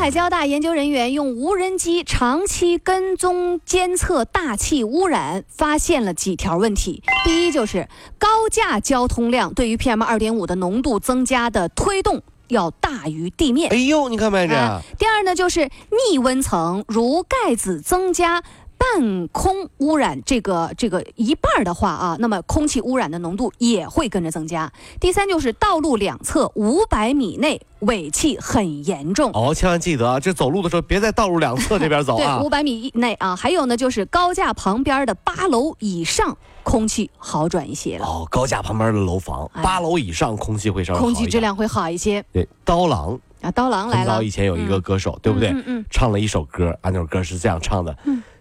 上海交大研究人员用无人机长期跟踪监测大气污染，发现了几条问题。第一就是高架交通量对于 PM 二点五的浓度增加的推动要大于地面哎。呦，你看没这？啊第二呢，就是逆温层，如盖子增加半空污染这个这个一半的话啊，那么空气污染的浓度也会跟着增加。第三就是道路两侧五百米内尾气很严重。哦，千万记得啊，这走路的时候别在道路两侧这边走对，啊五。百米以内啊，还有呢，就是高架旁边的八楼以上，空气好转一些了，哦，高架旁边的楼房，哎八楼以上空气会稍微好空气质量会好一些对，刀郎啊。刀郎来了很早以，前有一个歌手，对不对？嗯嗯嗯唱了一首歌，啊，那首歌是这样唱的：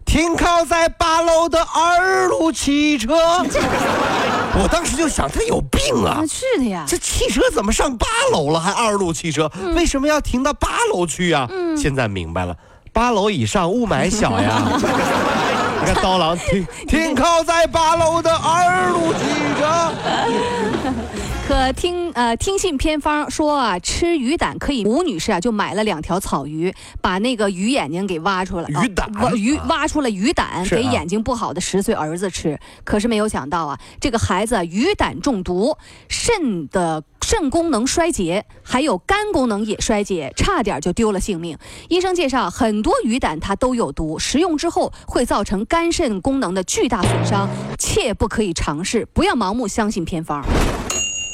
停靠在八楼的二路汽车。我当时就想，他有病啊啊，！是的呀，这汽车怎么上八楼了，还二路汽车？嗯为什么要停到八楼去啊？现在明白了，八楼以上雾霾小呀。你看刀郎停停靠在八楼的二路汽车。可听呃听信偏方说啊，吃鱼胆可以。吴女士啊，就买了两条草鱼，把那个鱼眼睛给挖出来，鱼胆鱼挖出了鱼胆，啊给眼睛不好的十岁儿子吃。可是没有想到啊，这个孩子啊鱼胆中毒，肾的。肾功能衰竭，还有肝功能也衰竭，差点就丢了性命。医生介绍，很多鱼胆它都有毒，食用之后会造成肝肾功能的巨大损伤，切不可以尝试，不要盲目相信偏方。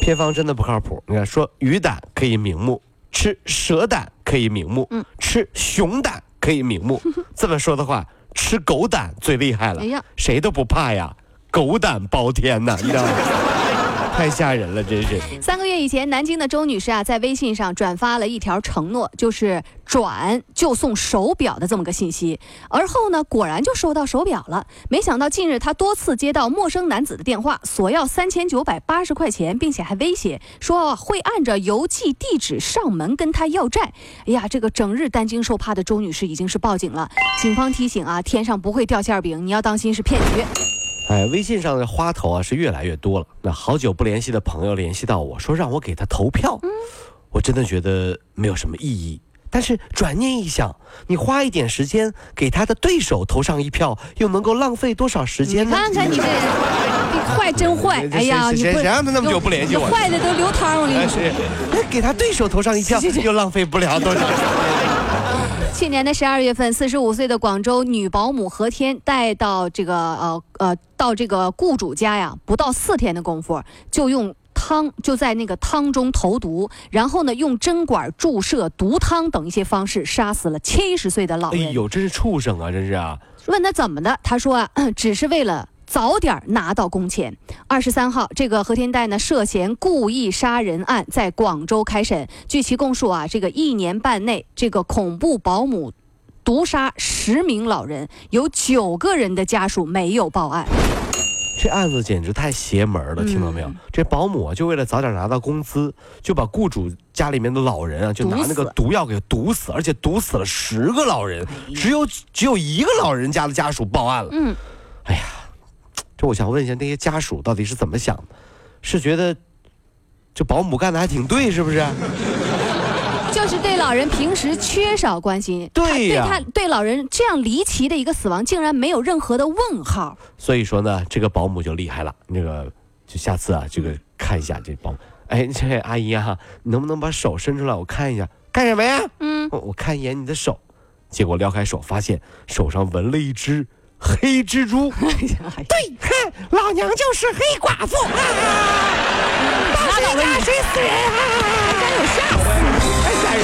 偏方真的不靠谱。你看，说鱼胆可以明目，吃蛇胆可以明目，嗯吃熊胆可以明目。这么说的话，吃狗胆最厉害了，哎呀谁都不怕呀，狗胆包天呐，你知道吗？太吓人了，真是。三个月以前，南京的周女士啊，在微信上转发了一条承诺，就是转就送手表的这么个信息。而后呢，果然就收到手表了。没想到近日她多次接到陌生男子的电话，索要三千九百八十块钱，并且还威胁说会按照邮寄地址上门跟她要债。哎呀，这个整日担惊受怕的周女士已经是报警了。警方提醒啊，天上不会掉馅饼，你要当心是骗局。哎，微信上的花头啊是越来越多了。那好久不联系的朋友联系到我说让我给他投票，我真的觉得没有什么意义。但是转念一想，你花一点时间给他的对手投上一票，又能够浪费多少时间你呢？看看你这人，你坏真坏！哎呀，谁谁你不谁让他那么久不联系我坏的都流汤，我跟哎你那给他对手投上一票，又浪费不了多少。去年的十二月份，四十五岁的广州女保姆何天带到这个呃呃到这个雇主家呀，不到四天的功夫，就用汤就在那个汤中投毒，然后呢用针管注射毒汤等一些方式杀死了七十岁的老人。哎呦，真是畜生啊！真是啊！问他怎么的，他说啊，只是为了。早点拿到工钱。二十三号，这个何天代呢涉嫌故意杀人案在广州开审。据其供述啊，这个一年半内，这个恐怖保姆毒杀十名老人，有九个人的家属没有报案。这案子简直太邪门了，听到没有？嗯这保姆啊，就为了早点拿到工资，就把雇主家里面的老人啊，就拿那个毒药给毒死，而且毒死了十个老人，只有只有一个老人家的家属报案了。嗯，这我想问一下，那些家属到底是怎么想的？是觉得这保姆干的还挺对，是不是？就是对老人平时缺少关心，对对他对老人这样离奇的一个死亡，竟然没有任何的问号。所以说呢，这个保姆就厉害了。那个，就下次啊，这个看一下这保姆。哎，这阿姨啊，你能不能把手伸出来，我看一下？干什么呀？嗯，我我看一眼你的手。结果撩开手，发现手上纹了一只黑蜘蛛。对，哼老娘就是黑寡妇啊！拉倒吧你，谁死人啊？真有吓！太吓人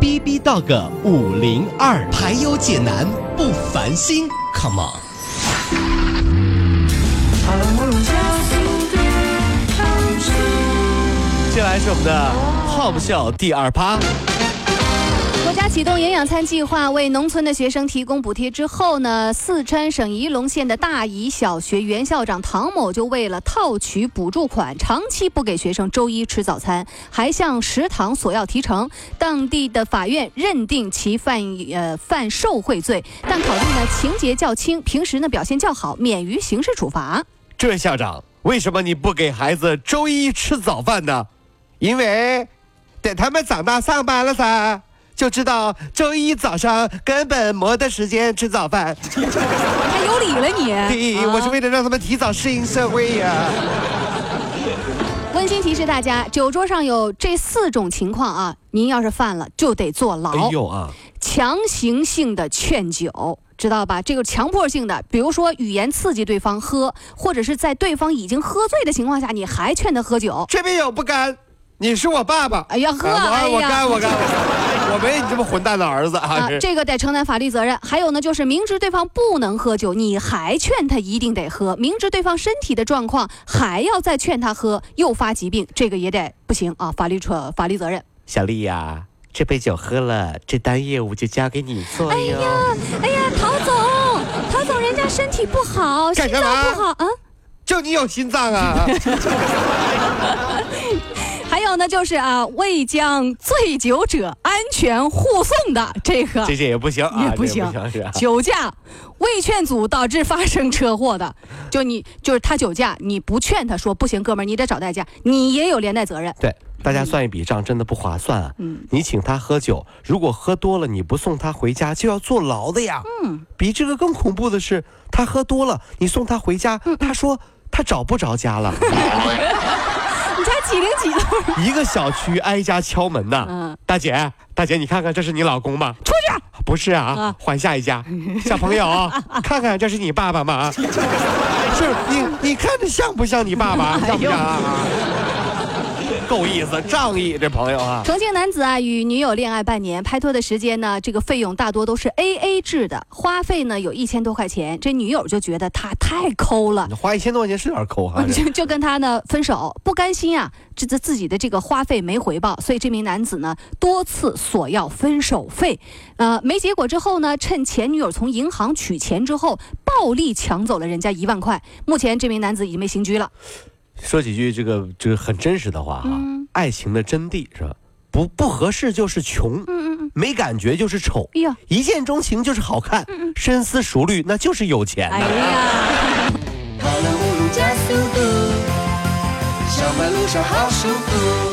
B B Dog 五零二，排忧解难不烦心，Come on。接下来是我们的泡泡笑第二趴。国家启动营养餐计划，为农村的学生提供补贴之后呢，四川省仪陇县的大仪小学原校长唐某就为了套取补助款，长期不给学生周一吃早餐，还向食堂索要提成。当地的法院认定其犯呃犯受贿罪，但考虑呢情节较轻，平时呢表现较好，免于刑事处罚。这位校长，为什么你不给孩子周一吃早饭呢？因为等他们长大上班了噻，就知道周一早上根本没得时间吃早饭。还有理了你！对，我是啊为了让他们提早适应社会呀、温馨提示大家，酒桌上有这四种情况啊，您要是犯了就得坐牢。哎呦啊，强行性的劝酒，知道吧？这个强迫性的，比如说语言刺激对方喝，或者是在对方已经喝醉的情况下，你还劝他喝酒。这边有不干，你是我爸爸。哎呀呵啊我哎呀我干我干，我没你这么混蛋的儿子啊！啊，这个得承担法律责任。还有呢，就是明知对方不能喝酒，你还劝他一定得喝；明知对方身体的状况，还要再劝他喝，诱发疾病，这个也得不行啊，法律处法律责任。小丽呀、这杯酒喝了，这单业务就交给你做哟。哎呀，陶总，陶总，人家身体不好，心脏不好啊。就你有心脏啊！还有呢，就是啊，未将醉酒者安全护送的这个这些也不行啊，也不行不行是吧？酒驾未劝阻导致发生车祸的，就你就是他酒驾，你不劝他说不行，哥们儿你得找代驾，你也有连带责任。对，大家算一笔账，真的不划算啊。嗯你请他喝酒，如果喝多了你不送他回家，就要坐牢的呀。嗯，比这个更恐怖的是，他喝多了，你送他回家，嗯他说他找不着家了，几零几的，一个小区挨家敲门呐。嗯大姐，大姐，你看看这是你老公吗？出去！不是啊啊，换下一家。小朋友，看看这是你爸爸吗？是你，你看着像不像你爸爸？像不像啊？够意思，仗义这朋友啊。重庆男子啊，与女友恋爱半年，拍拖的时间呢，这个费用大多都是 A A 制的，花费呢有一千多块钱。这女友就觉得他太抠了，你花一千多块钱是有点抠哈。这 就就跟他呢分手，不甘心啊，这这自己的这个花费没回报，所以这名男子呢多次索要分手费，呃，没结果之后呢，趁前女友从银行取钱之后，暴力抢走了人家一万块。目前这名男子已经被刑拘了。说几句这个这个很真实的话哈，嗯爱情的真谛是吧？不不合适就是穷，嗯嗯嗯，没感觉就是丑，哎呀，一见钟情就是好看，深思熟虑那就是有钱哎呐。呀。跑了五路加速度，上班路上好舒服。